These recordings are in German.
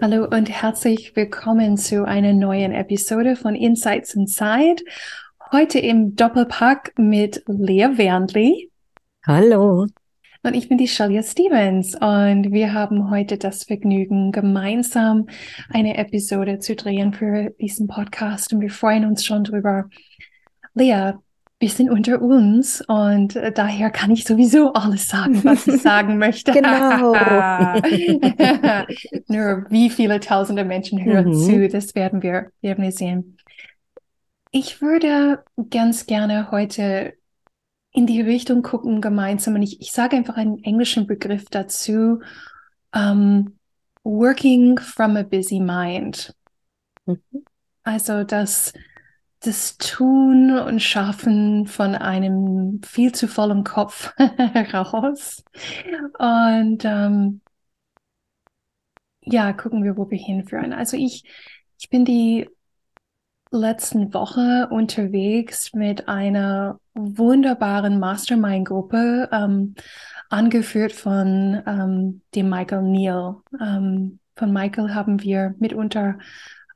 Hallo und herzlich willkommen zu einer neuen Episode von Insights Inside. Heute im Doppelpack mit Lea Wernley. Hallo. Und ich bin die Shalia Stevens und wir haben heute das Vergnügen, gemeinsam eine Episode zu drehen für diesen Podcast und wir freuen uns schon drüber. Lea, wir sind unter uns und äh, daher kann ich sowieso alles sagen, was ich sagen möchte. genau. Nur wie viele tausende Menschen hören mhm. zu, das werden wir, werden wir sehen. Ich würde ganz gerne heute in die Richtung gucken gemeinsam und ich, ich sage einfach einen englischen Begriff dazu. Um, ähm, working from a busy mind. Mhm. Also das das Tun und Schaffen von einem viel zu vollen Kopf heraus. Und ähm, ja, gucken wir, wo wir hinführen. Also ich, ich bin die letzten Woche unterwegs mit einer wunderbaren Mastermind-Gruppe, ähm, angeführt von ähm, dem Michael Neal. Ähm, von Michael haben wir mitunter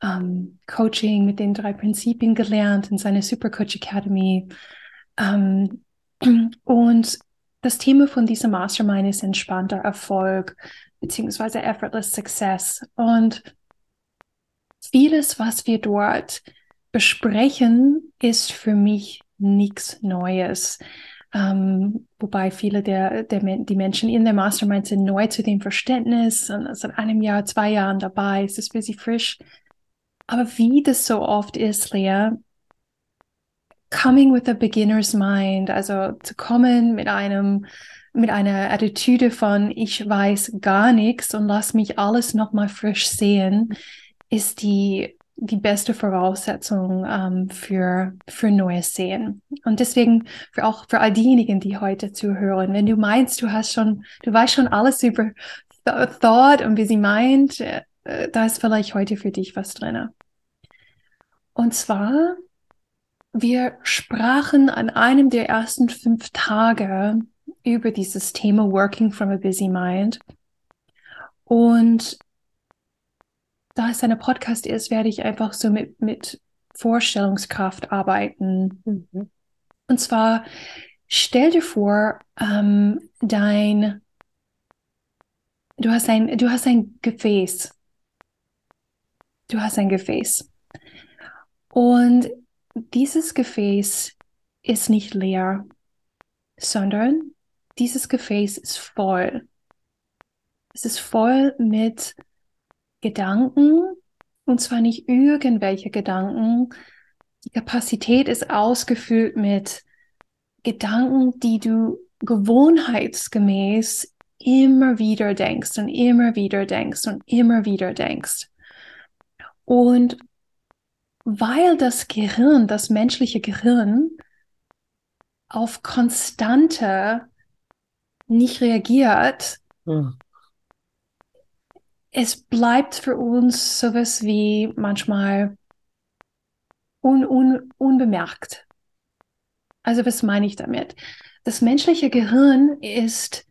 ähm, Coaching mit den drei Prinzipien gelernt in seiner Supercoach Academy. Ähm, und das Thema von dieser Mastermind ist entspannter Erfolg beziehungsweise effortless Success. Und vieles, was wir dort besprechen, ist für mich nichts Neues. Ähm, wobei viele der, der die Menschen in der Mastermind sind neu zu dem Verständnis und seit einem Jahr, zwei Jahren dabei. Es ist für sie frisch. Aber wie das so oft ist, Lea, coming with a beginner's mind, also zu kommen mit einem mit einer Attitüde von ich weiß gar nichts und lass mich alles nochmal frisch sehen, ist die die beste Voraussetzung ähm, für, für neues Sehen. Und deswegen für auch für all diejenigen, die heute zuhören, wenn du meinst, du hast schon, du weißt schon alles über Thought und wie sie meint, äh, da ist vielleicht heute für dich was drin. Und zwar, wir sprachen an einem der ersten fünf Tage über dieses Thema Working from a Busy Mind. Und da es eine Podcast ist, werde ich einfach so mit, mit Vorstellungskraft arbeiten. Mhm. Und zwar, stell dir vor, ähm, dein, du hast ein, du hast ein Gefäß du hast ein Gefäß. Und dieses Gefäß ist nicht leer, sondern dieses Gefäß ist voll. Es ist voll mit Gedanken, und zwar nicht irgendwelche Gedanken. Die Kapazität ist ausgefüllt mit Gedanken, die du gewohnheitsgemäß immer wieder denkst und immer wieder denkst und immer wieder denkst. Und weil das Gehirn, das menschliche Gehirn, auf konstante nicht reagiert, hm. es bleibt für uns sowas wie manchmal un, un, unbemerkt. Also was meine ich damit? Das menschliche Gehirn ist,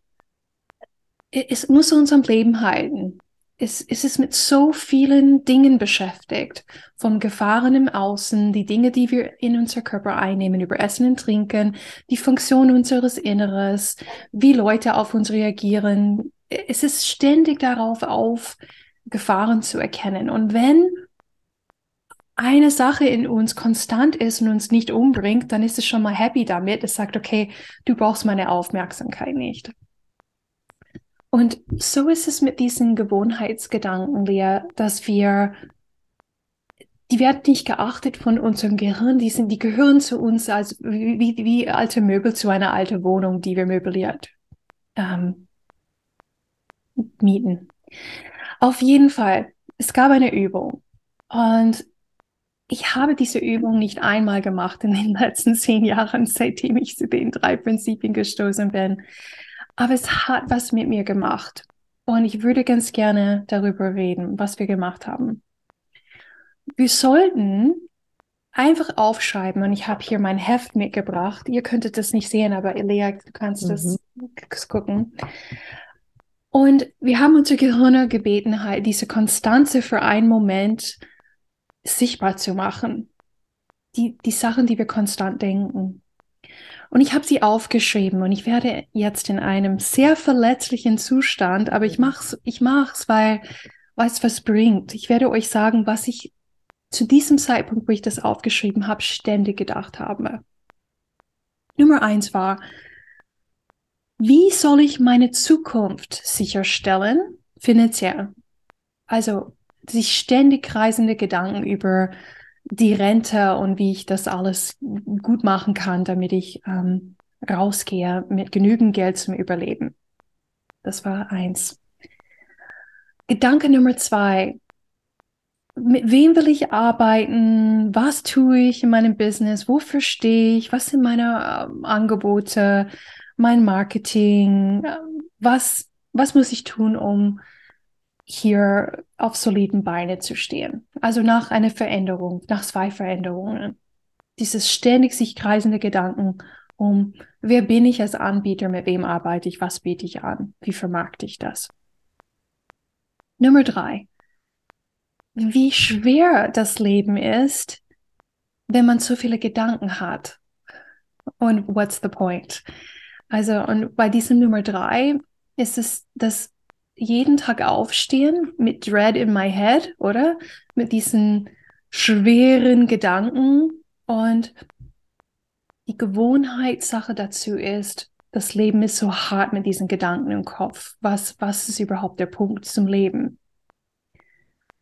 es muss unserem Leben halten es, es ist mit so vielen Dingen beschäftigt. Von Gefahren im Außen, die Dinge, die wir in unser Körper einnehmen, über Essen und Trinken, die Funktion unseres Inneres, wie Leute auf uns reagieren. Es ist ständig darauf auf, Gefahren zu erkennen. Und wenn eine Sache in uns konstant ist und uns nicht umbringt, dann ist es schon mal happy damit. Es sagt, okay, du brauchst meine Aufmerksamkeit nicht. Und so ist es mit diesen Gewohnheitsgedanken, Lea, dass wir, die werden nicht geachtet von unserem Gehirn, die sind, die gehören zu uns als wie, wie, alte Möbel zu einer alten Wohnung, die wir möbliert ähm, mieten. Auf jeden Fall, es gab eine Übung und ich habe diese Übung nicht einmal gemacht in den letzten zehn Jahren, seitdem ich zu den drei Prinzipien gestoßen bin. Aber es hat was mit mir gemacht. Und ich würde ganz gerne darüber reden, was wir gemacht haben. Wir sollten einfach aufschreiben und ich habe hier mein Heft mitgebracht. Ihr könntet das nicht sehen, aber Elia, du kannst mhm. das gucken. Und wir haben unsere Gehirne gebeten, halt diese Konstanze für einen Moment sichtbar zu machen. Die, die Sachen, die wir konstant denken. Und ich habe sie aufgeschrieben und ich werde jetzt in einem sehr verletzlichen Zustand, aber ich mach's, ich mach's, weil, es was bringt. Ich werde euch sagen, was ich zu diesem Zeitpunkt, wo ich das aufgeschrieben habe, ständig gedacht habe. Nummer eins war, wie soll ich meine Zukunft sicherstellen, finanziell? Also, sich ständig kreisende Gedanken über die Rente und wie ich das alles gut machen kann, damit ich ähm, rausgehe mit genügend Geld zum Überleben. Das war eins. Gedanke Nummer zwei. Mit wem will ich arbeiten? Was tue ich in meinem Business? Wofür stehe ich? Was sind meine äh, Angebote? Mein Marketing? Was, was muss ich tun, um hier auf soliden Beine zu stehen. Also nach einer Veränderung, nach zwei Veränderungen. Dieses ständig sich kreisende Gedanken um, wer bin ich als Anbieter, mit wem arbeite ich, was biete ich an, wie vermarkte ich das. Nummer drei. Wie schwer das Leben ist, wenn man so viele Gedanken hat. Und what's the point? Also, und bei diesem Nummer drei ist es das jeden Tag aufstehen mit Dread in my head, oder? Mit diesen schweren Gedanken. Und die Gewohnheitssache dazu ist, das Leben ist so hart mit diesen Gedanken im Kopf. Was, was ist überhaupt der Punkt zum Leben?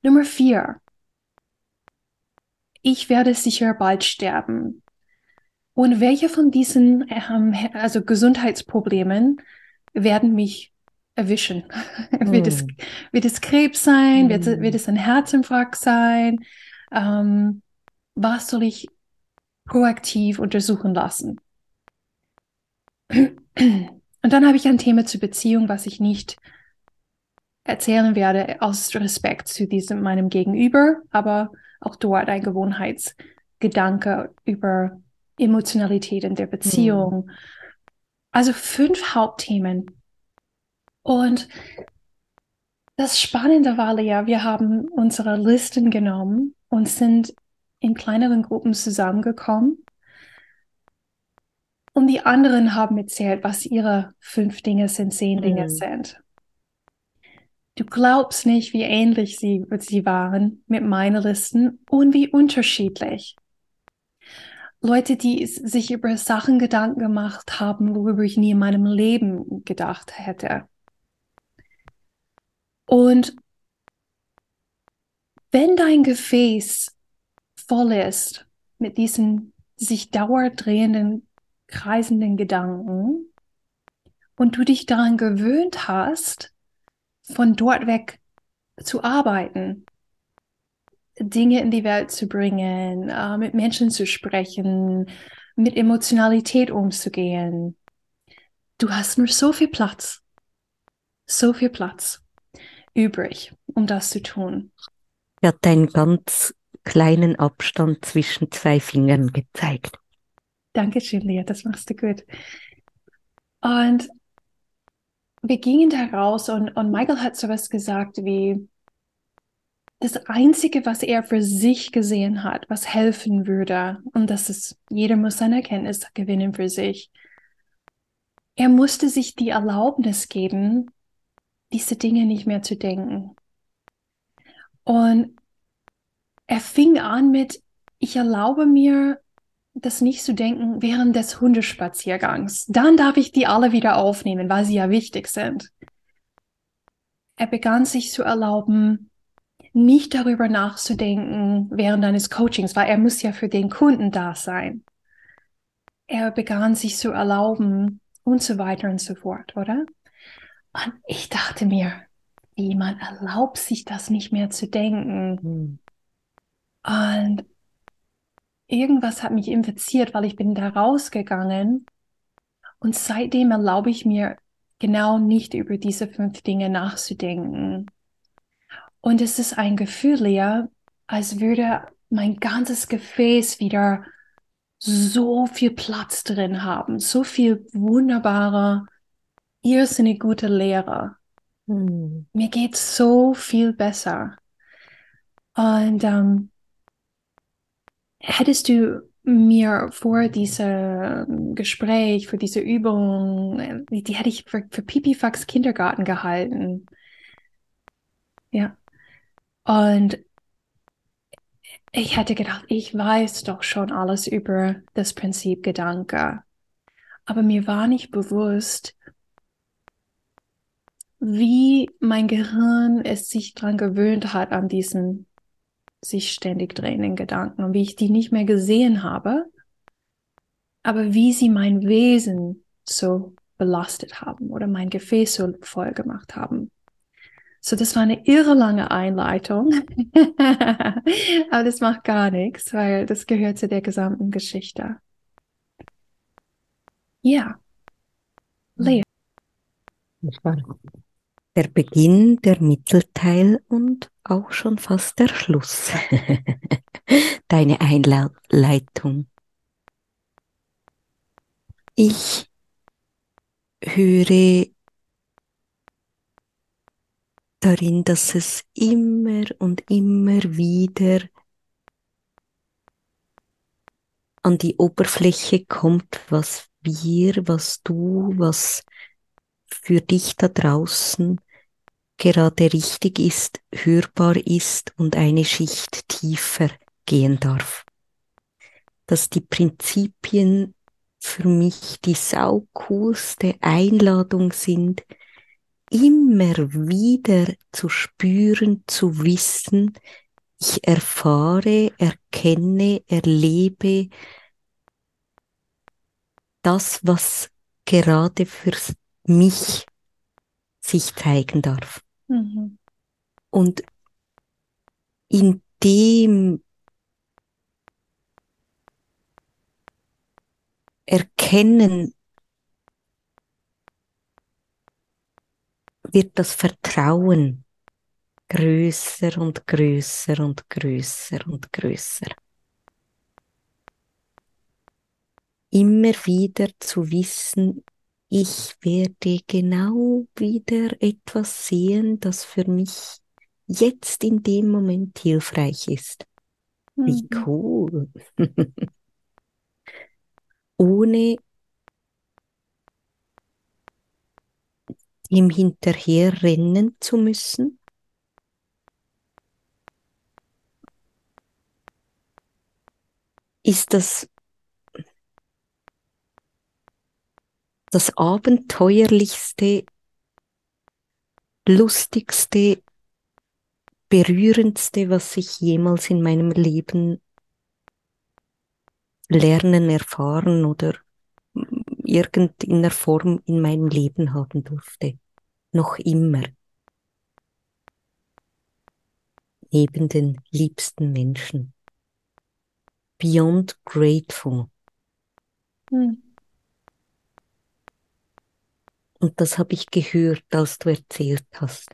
Nummer vier. Ich werde sicher bald sterben. Und welche von diesen ähm, also Gesundheitsproblemen werden mich erwischen. Mm. wird, es, hm. wird es Krebs sein? Mm. Wird, wird es ein Herzinfarkt sein? Ähm, was soll ich proaktiv untersuchen lassen? Und dann habe ich ein Thema zur Beziehung, was ich nicht erzählen werde aus Respekt zu diesem meinem Gegenüber, aber auch dort ein Gewohnheitsgedanke über Emotionalität in der Beziehung. Mhm. Also fünf Hauptthemen, und das Spannende war ja, wir haben unsere Listen genommen und sind in kleineren Gruppen zusammengekommen. Und die anderen haben erzählt, was ihre fünf Dinge sind, zehn Dinge mhm. sind. Du glaubst nicht, wie ähnlich sie, sie waren mit meinen Listen und wie unterschiedlich. Leute, die sich über Sachen Gedanken gemacht haben, worüber ich nie in meinem Leben gedacht hätte. Und wenn dein Gefäß voll ist mit diesen sich dauerdrehenden, kreisenden Gedanken und du dich daran gewöhnt hast, von dort weg zu arbeiten, Dinge in die Welt zu bringen, äh, mit Menschen zu sprechen, mit Emotionalität umzugehen. Du hast nur so viel Platz, so viel Platz übrig, um das zu tun. Er hat einen ganz kleinen Abstand zwischen zwei Fingern gezeigt. Dankeschön, Lea, das machst du gut. Und wir gingen da raus und, und Michael hat sowas gesagt wie, das Einzige, was er für sich gesehen hat, was helfen würde, und das ist, jeder muss seine Erkenntnis gewinnen für sich. Er musste sich die Erlaubnis geben, diese Dinge nicht mehr zu denken. Und er fing an mit, ich erlaube mir, das nicht zu denken während des Hundespaziergangs. Dann darf ich die alle wieder aufnehmen, weil sie ja wichtig sind. Er begann sich zu erlauben, nicht darüber nachzudenken während eines Coachings, weil er muss ja für den Kunden da sein. Er begann sich zu erlauben und so weiter und so fort, oder? Und ich dachte mir, wie man erlaubt sich das nicht mehr zu denken. Hm. Und irgendwas hat mich infiziert, weil ich bin da rausgegangen und seitdem erlaube ich mir genau nicht über diese fünf Dinge nachzudenken. Und es ist ein Gefühl, Lea, als würde mein ganzes Gefäß wieder so viel Platz drin haben, so viel wunderbare, irrsinnig gute Lehre. Hm. Mir geht so viel besser. Und ähm, hättest du mir vor diesem Gespräch, für diese Übung, die, die hätte ich für, für Pipifax Kindergarten gehalten. Ja. Und ich hätte gedacht, ich weiß doch schon alles über das Prinzip Gedanke. Aber mir war nicht bewusst, wie mein Gehirn es sich daran gewöhnt hat an diesen sich ständig drehenden Gedanken und wie ich die nicht mehr gesehen habe, aber wie sie mein Wesen so belastet haben oder mein Gefäß so voll gemacht haben. So, das war eine irre lange Einleitung, aber das macht gar nichts, weil das gehört zu der gesamten Geschichte. Ja. Lea. War der Beginn, der Mittelteil und auch schon fast der Schluss. Deine Einleitung. Ich höre darin, dass es immer und immer wieder an die Oberfläche kommt, was wir, was du, was für dich da draußen gerade richtig ist, hörbar ist und eine Schicht tiefer gehen darf. Dass die Prinzipien für mich die saucoolste Einladung sind, immer wieder zu spüren, zu wissen, ich erfahre, erkenne, erlebe das, was gerade für mich sich zeigen darf. Mhm. Und in dem Erkennen wird das Vertrauen größer und größer und größer und größer. Immer wieder zu wissen, ich werde genau wieder etwas sehen, das für mich jetzt in dem Moment hilfreich ist. Wie Mhm. cool. Ohne ihm hinterher rennen zu müssen. Ist das das abenteuerlichste, lustigste, berührendste, was ich jemals in meinem Leben lernen, erfahren oder irgendeiner Form in meinem Leben haben durfte. Noch immer. Neben den liebsten Menschen. Beyond grateful. Mhm. Und das habe ich gehört, als du erzählt hast.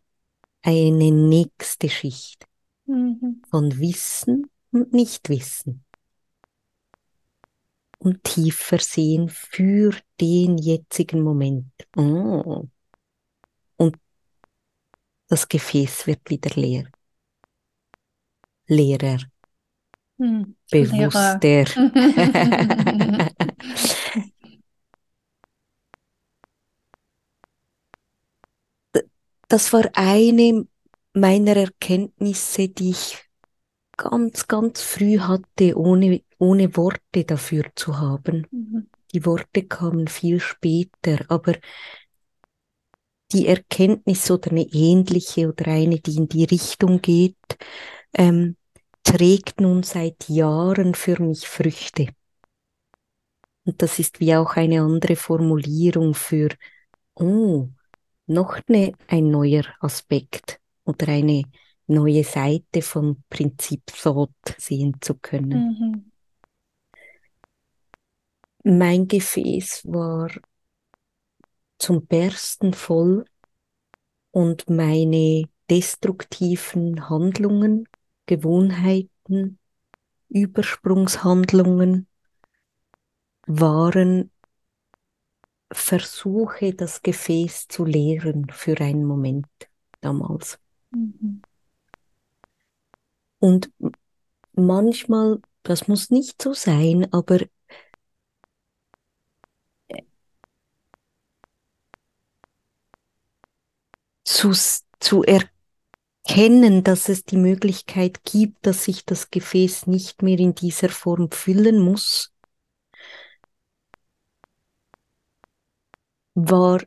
Eine nächste Schicht Mhm. von Wissen und Nichtwissen. Und tiefer sehen für den jetzigen Moment. Oh. Und das Gefäß wird wieder leer. Leerer, Mhm. bewusster. Lehrer. das war eine meiner Erkenntnisse, die ich ganz, ganz früh hatte, ohne, ohne Worte dafür zu haben. Mhm. Die Worte kamen viel später, aber die Erkenntnis oder eine ähnliche oder eine, die in die Richtung geht, ähm, trägt nun seit Jahren für mich Früchte. Und das ist wie auch eine andere Formulierung für, oh, noch eine, ein neuer Aspekt oder eine neue Seite von Prinzip Thought sehen zu können. Mhm. Mein Gefäß war zum Bersten voll und meine destruktiven Handlungen, Gewohnheiten, Übersprungshandlungen waren Versuche, das Gefäß zu leeren für einen Moment damals. Mhm. Und manchmal, das muss nicht so sein, aber zu, zu erkennen, dass es die Möglichkeit gibt, dass sich das Gefäß nicht mehr in dieser Form füllen muss, war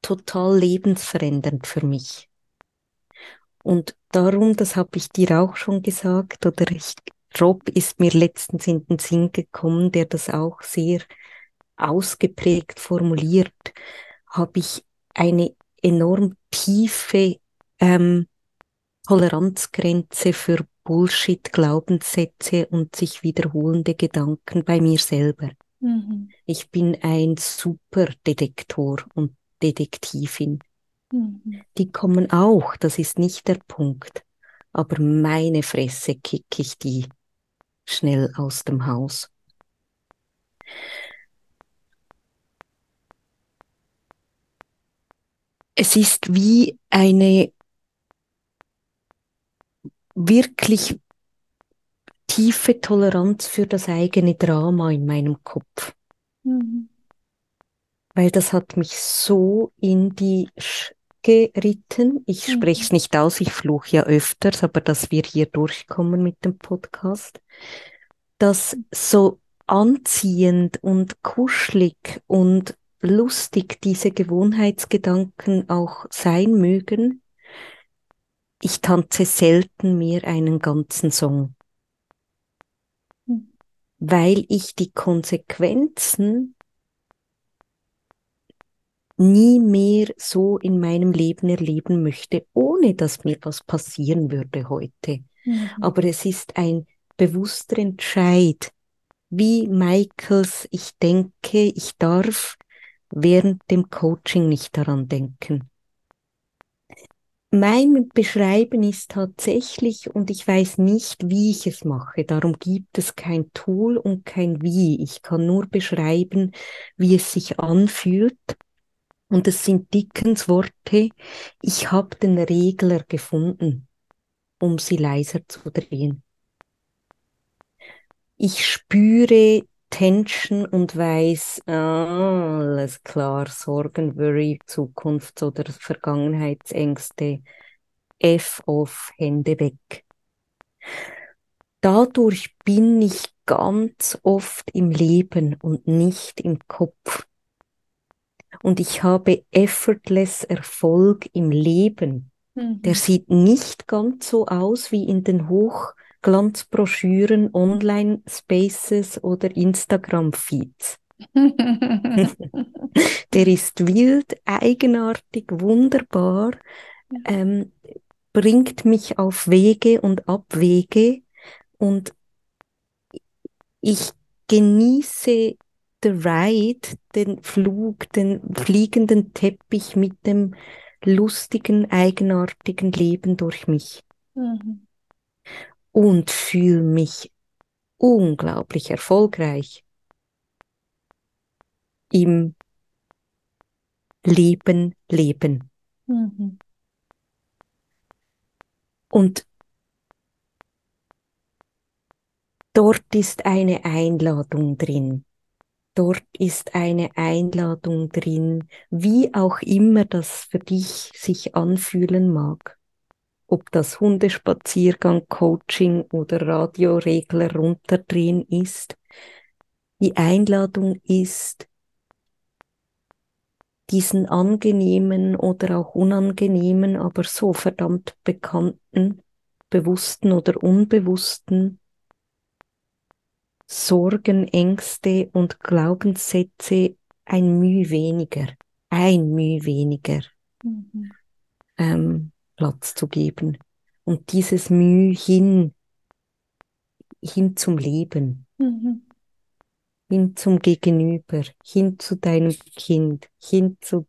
total lebensverändernd für mich. Und darum, das habe ich dir auch schon gesagt, oder ich, Rob ist mir letztens in den Sinn gekommen, der das auch sehr ausgeprägt formuliert, habe ich eine enorm tiefe ähm, Toleranzgrenze für Bullshit, Glaubenssätze und sich wiederholende Gedanken bei mir selber. Mhm. Ich bin ein super Detektor und Detektivin. Mhm. Die kommen auch, das ist nicht der Punkt. Aber meine Fresse kick ich die schnell aus dem Haus. Es ist wie eine wirklich tiefe Toleranz für das eigene Drama in meinem Kopf. Mhm. Weil das hat mich so in die Sch geritten. Ich mhm. spreche es nicht aus, ich fluche ja öfters, aber dass wir hier durchkommen mit dem Podcast. Das so anziehend und kuschelig und lustig diese Gewohnheitsgedanken auch sein mögen, ich tanze selten mehr einen ganzen Song. Weil ich die Konsequenzen nie mehr so in meinem Leben erleben möchte, ohne dass mir was passieren würde heute. Mhm. Aber es ist ein bewusster Entscheid, wie Michaels, ich denke, ich darf während dem Coaching nicht daran denken. Mein Beschreiben ist tatsächlich, und ich weiß nicht, wie ich es mache, darum gibt es kein Tool und kein Wie. Ich kann nur beschreiben, wie es sich anfühlt und es sind Dickens Worte, ich habe den Regler gefunden, um sie leiser zu drehen. Ich spüre Tension und weiß, ah, alles klar, Sorgen, Worry, Zukunfts- oder Vergangenheitsängste, F auf Hände weg. Dadurch bin ich ganz oft im Leben und nicht im Kopf und ich habe effortless Erfolg im Leben. Mhm. Der sieht nicht ganz so aus wie in den Hochglanzbroschüren, Online-Spaces oder Instagram-Feeds. der ist wild, eigenartig, wunderbar, ähm, bringt mich auf Wege und Abwege und ich genieße the ride, den Flug, den fliegenden Teppich mit dem lustigen, eigenartigen Leben durch mich. Mhm. Und fühle mich unglaublich erfolgreich im Leben, Leben. Mhm. Und dort ist eine Einladung drin. Dort ist eine Einladung drin, wie auch immer das für dich sich anfühlen mag. Ob das Hundespaziergang, Coaching oder Radioregler runterdrehen ist. Die Einladung ist, diesen angenehmen oder auch unangenehmen, aber so verdammt bekannten, bewussten oder unbewussten Sorgen, Ängste und Glaubenssätze ein Mühe weniger, ein Mühe weniger. Mhm. ähm, Platz zu geben und dieses Mühe hin, hin zum Leben, mhm. hin zum Gegenüber, hin zu deinem Kind, hin zu,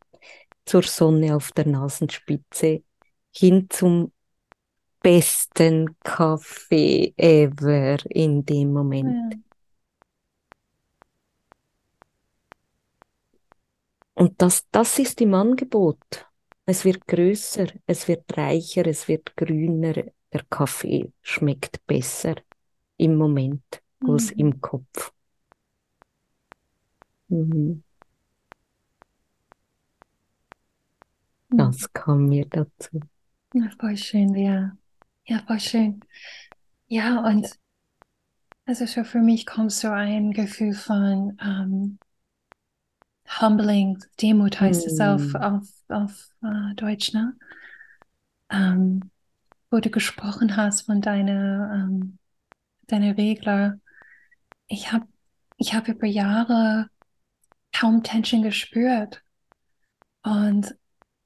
zur Sonne auf der Nasenspitze, hin zum besten Kaffee ever in dem Moment. Ja. Und das, das ist im Angebot. Es wird größer, es wird reicher, es wird grüner. Der Kaffee schmeckt besser im Moment mhm. als im Kopf. Mhm. mhm. Das kam mir dazu. Ja, voll schön, ja. Ja, voll schön. Ja, und also so für mich kommt so ein Gefühl von ähm, humbling, Demut heißt mm. es auf, hm. auf, auf uh, Deutsch, ne? Ähm, wo du gesprochen hast von deiner, ähm, deiner Regler. Ich habe ich hab über Jahre kaum Tension gespürt. Und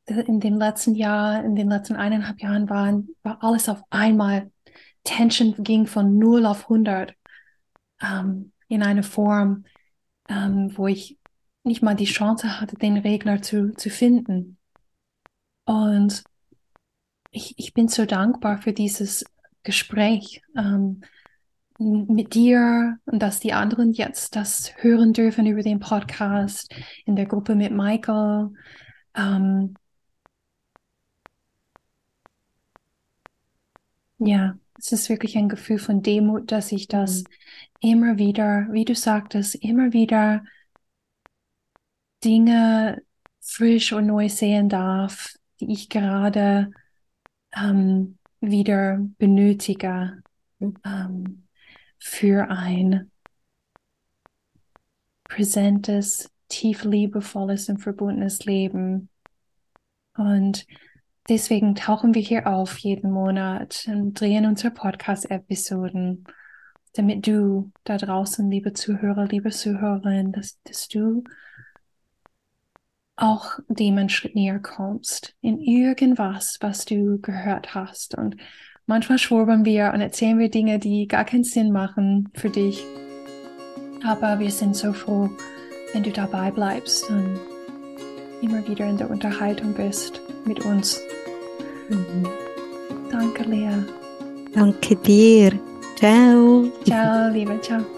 in dem letzten Jahr, in den letzten eineinhalb Jahren waren, war alles auf einmal. Tension ging von 0 auf 100 ähm, in eine Form, ähm, wo ich nicht mal die Chance hatte, den Regler zu, zu finden. Und ich, ich bin so dankbar für dieses Gespräch ähm, mit dir und dass die anderen jetzt das hören dürfen über den Podcast in der Gruppe mit Michael. Ähm, ja, es ist wirklich ein Gefühl von Demut, dass ich das mhm. immer wieder, wie du sagtest, immer wieder Dinge frisch und neu sehen darf, die ich gerade ähm, wieder benötige ähm, für ein präsentes, tief liebevolles und verbundenes Leben. Und deswegen tauchen wir hier auf jeden Monat und drehen unsere Podcast-Episoden, damit du da draußen, liebe Zuhörer, liebe Zuhörerin, dass, dass du auch dem einen Schritt näher kommst in irgendwas, was du gehört hast. Und manchmal schwurbeln wir und erzählen wir Dinge, die gar keinen Sinn machen für dich. Aber wir sind so froh, wenn du dabei bleibst und immer wieder in der Unterhaltung bist mit uns. Mhm. Danke, Lea. Danke dir. Ciao. Ciao, liebe. Ciao.